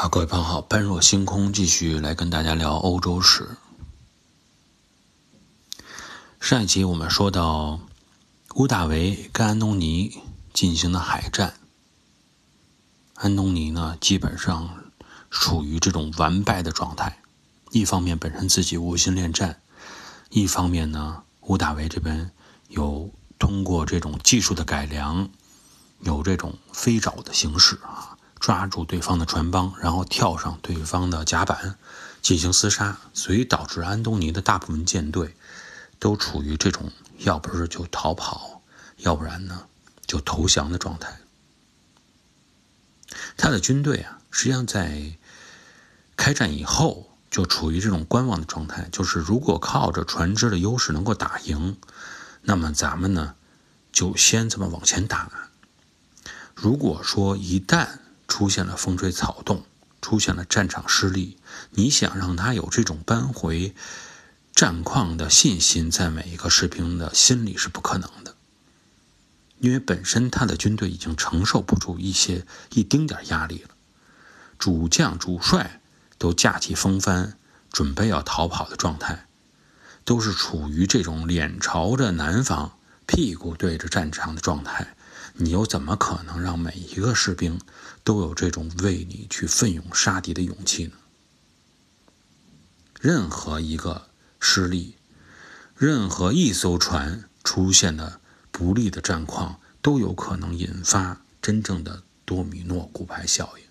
好，各位朋友好，般若星空继续来跟大家聊欧洲史。上一集我们说到，乌大维跟安东尼进行的海战，安东尼呢基本上处于这种完败的状态。一方面本身自己无心恋战，一方面呢乌大维这边有通过这种技术的改良，有这种飞爪的形式啊。抓住对方的船帮，然后跳上对方的甲板进行厮杀，所以导致安东尼的大部分舰队都处于这种要不是就逃跑，要不然呢就投降的状态。他的军队啊，实际上在开战以后就处于这种观望的状态，就是如果靠着船只的优势能够打赢，那么咱们呢就先这么往前打。如果说一旦出现了风吹草动，出现了战场失利。你想让他有这种扳回战况的信心，在每一个士兵的心里是不可能的，因为本身他的军队已经承受不住一些一丁点压力了。主将、主帅都架起风帆，准备要逃跑的状态，都是处于这种脸朝着南方、屁股对着战场的状态。你又怎么可能让每一个士兵都有这种为你去奋勇杀敌的勇气呢？任何一个失利，任何一艘船出现的不利的战况，都有可能引发真正的多米诺骨牌效应。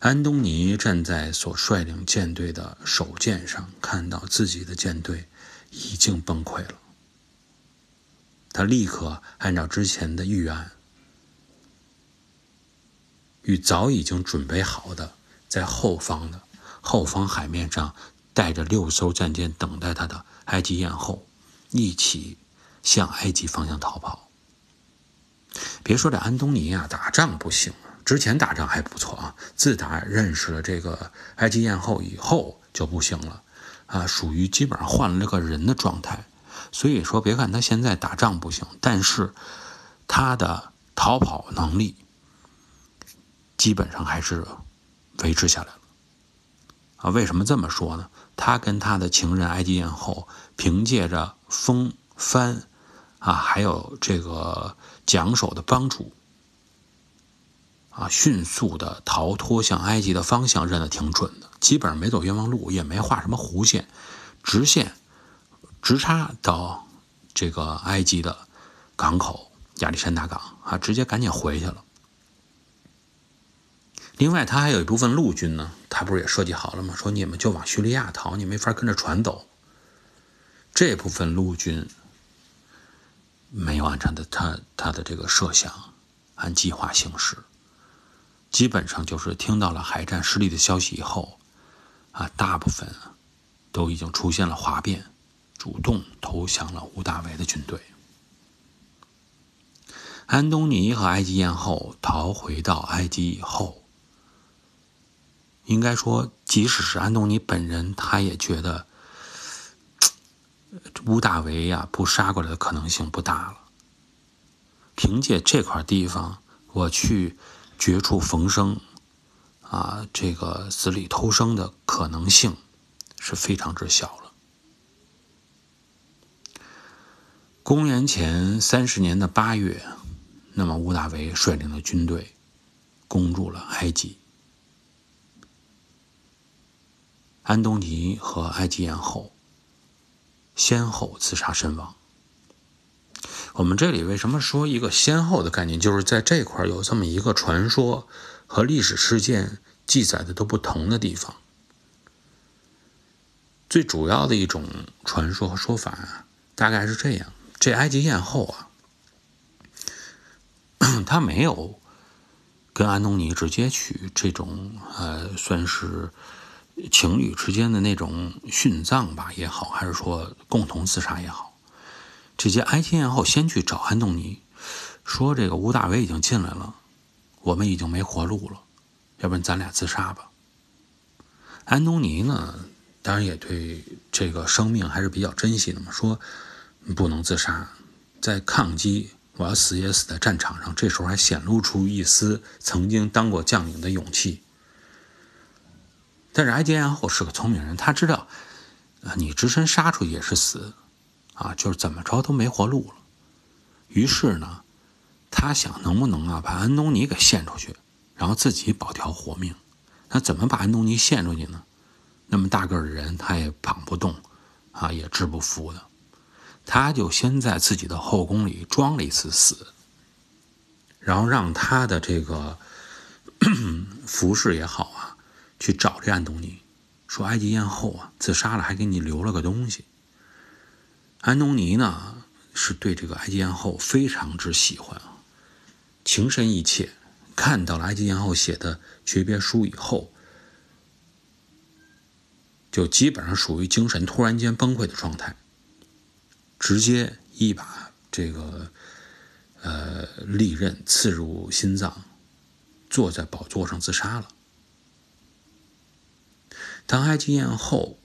安东尼站在所率领舰队的首舰上，看到自己的舰队已经崩溃了。他立刻按照之前的预案，与早已经准备好的在后方的后方海面上带着六艘战舰等待他的埃及艳后，一起向埃及方向逃跑。别说这安东尼啊，打仗不行，之前打仗还不错啊，自打认识了这个埃及艳后以后就不行了，啊，属于基本上换了个人的状态。所以说，别看他现在打仗不行，但是他的逃跑能力基本上还是维持下来了。啊，为什么这么说呢？他跟他的情人埃及艳后，凭借着风帆啊，还有这个桨手的帮助啊，迅速的逃脱向埃及的方向，认得挺准的，基本上没走冤枉路，也没画什么弧线，直线。直插到这个埃及的港口亚历山大港啊，直接赶紧回去了。另外，他还有一部分陆军呢，他不是也设计好了吗？说你们就往叙利亚逃，你没法跟着船走。这部分陆军没有按照的他他的这个设想按计划行事，基本上就是听到了海战失利的消息以后啊，大部分都已经出现了哗变。主动投降了吴大维的军队。安东尼和埃及艳后逃回到埃及以后，应该说，即使是安东尼本人，他也觉得吴大维呀不杀过来的可能性不大了。凭借这块地方，我去绝处逢生，啊，这个死里偷生的可能性是非常之小。公元前三十年的八月，那么乌大维率领的军队攻入了埃及。安东尼和埃及艳后先后自杀身亡。我们这里为什么说一个先后的概念？就是在这块有这么一个传说和历史事件记载的都不同的地方。最主要的一种传说和说法大概是这样。这埃及艳后啊，她没有跟安东尼直接去这种呃，算是情侣之间的那种殉葬吧也好，还是说共同自杀也好，这些埃及艳后先去找安东尼，说这个吴大维已经进来了，我们已经没活路了，要不然咱俩自杀吧。安东尼呢，当然也对这个生命还是比较珍惜的嘛，说。不能自杀，在抗击我要死也死在战场上。这时候还显露出一丝曾经当过将领的勇气。但是埃及艳后是个聪明人，他知道，啊，你只身杀出去也是死，啊，就是怎么着都没活路了。于是呢，他想能不能啊把安东尼给献出去，然后自己保条活命。那怎么把安东尼献出去呢？那么大个的人他也绑不动，啊，也治不服的。他就先在自己的后宫里装了一次死，然后让他的这个 服侍也好啊，去找这安东尼，说埃及艳后啊自杀了，还给你留了个东西。安东尼呢是对这个埃及艳后非常之喜欢啊，情深意切。看到了埃及艳后写的诀别书以后，就基本上属于精神突然间崩溃的状态。直接一把这个呃利刃刺入心脏，坐在宝座上自杀了。当埃及艳后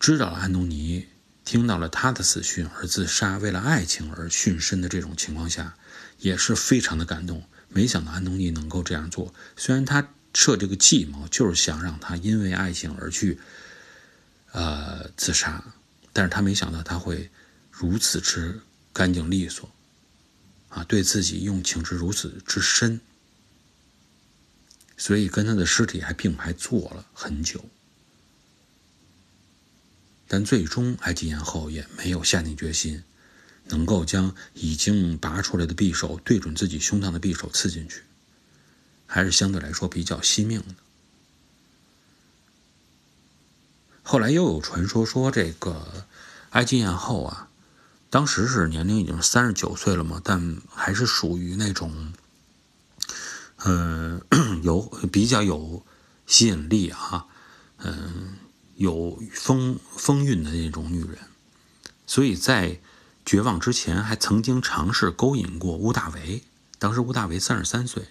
知道了安东尼听到了他的死讯而自杀，为了爱情而殉身的这种情况下，也是非常的感动。没想到安东尼能够这样做，虽然他设这个计谋就是想让他因为爱情而去呃自杀。但是他没想到他会如此之干净利索，啊，对自己用情之如此之深，所以跟他的尸体还并排坐了很久。但最终埃及艳后也没有下定决心，能够将已经拔出来的匕首对准自己胸膛的匕首刺进去，还是相对来说比较惜命的。后来又有传说说，这个埃及艳后啊，当时是年龄已经三十九岁了嘛，但还是属于那种，嗯，有比较有吸引力啊，嗯，有风风韵的那种女人，所以在绝望之前还曾经尝试勾引过乌大维。当时乌大维三十三岁，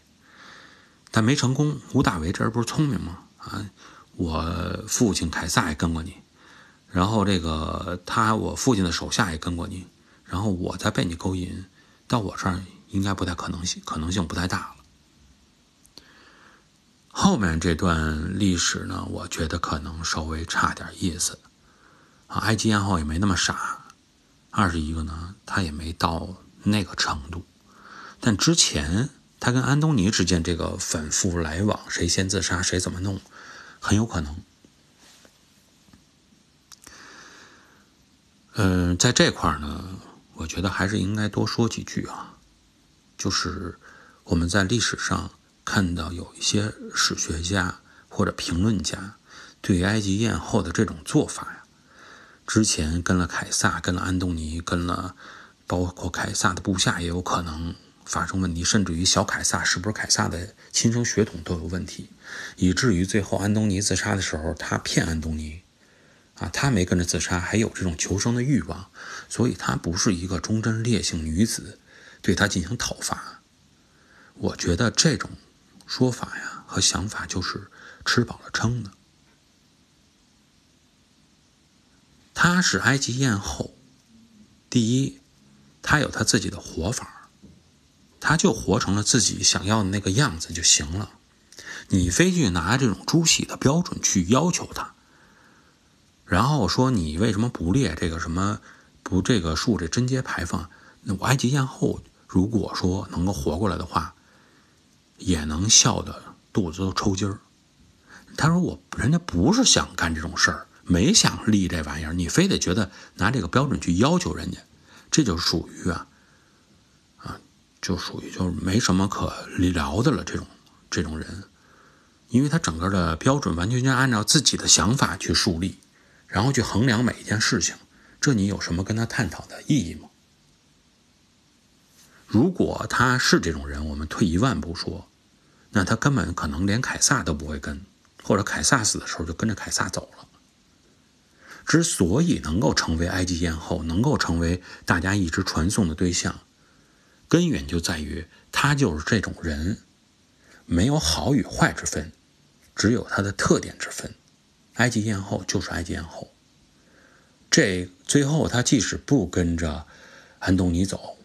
但没成功。乌大维这人不是聪明吗？啊。我父亲凯撒也跟过你，然后这个他我父亲的手下也跟过你，然后我再被你勾引，到我这儿应该不太可能性，可能性不太大了。后面这段历史呢，我觉得可能稍微差点意思，啊，埃及艳后也没那么傻，二是一个呢，他也没到那个程度，但之前他跟安东尼之间这个反复来往，谁先自杀谁怎么弄。很有可能，嗯，在这块呢，我觉得还是应该多说几句啊。就是我们在历史上看到有一些史学家或者评论家对埃及艳后的这种做法呀，之前跟了凯撒，跟了安东尼，跟了包括凯撒的部下也有可能发生问题，甚至于小凯撒是不是凯撒的亲生血统都有问题。以至于最后安东尼自杀的时候，他骗安东尼，啊，他没跟着自杀，还有这种求生的欲望，所以他不是一个忠贞烈性女子，对他进行讨伐。我觉得这种说法呀和想法就是吃饱了撑的。她是埃及艳后，第一，她有她自己的活法，他就活成了自己想要的那个样子就行了。你非去拿这种朱熹的标准去要求他，然后说你为什么不列这个什么不这个树这贞节牌坊？那我埃及艳后如果说能够活过来的话，也能笑得肚子都抽筋儿。他说我人家不是想干这种事儿，没想立这玩意儿，你非得觉得拿这个标准去要求人家，这就属于啊，就属于就是没什么可聊的了。这种这种人。因为他整个的标准完全就按照自己的想法去树立，然后去衡量每一件事情，这你有什么跟他探讨的意义吗？如果他是这种人，我们退一万步说，那他根本可能连凯撒都不会跟，或者凯撒死的时候就跟着凯撒走了。之所以能够成为埃及艳后，能够成为大家一直传颂的对象，根源就在于他就是这种人。没有好与坏之分，只有他的特点之分。埃及艳后就是埃及艳后。这最后，他即使不跟着安东尼走，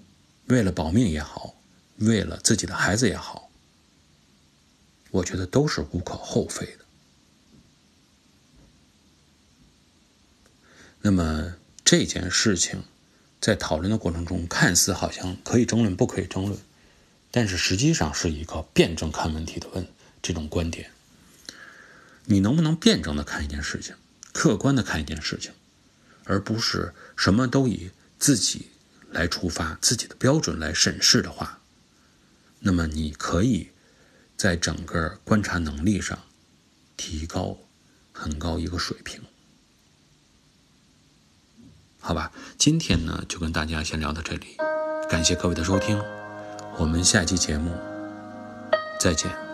为了保命也好，为了自己的孩子也好，我觉得都是无可厚非的。那么这件事情，在讨论的过程中，看似好像可以争论，不可以争论，但是实际上是一个辩证看问题的问这种观点。你能不能辩证的看一件事情，客观的看一件事情，而不是什么都以自己来出发，自己的标准来审视的话，那么你可以在整个观察能力上提高很高一个水平。好吧，今天呢就跟大家先聊到这里，感谢各位的收听，我们下期节目再见。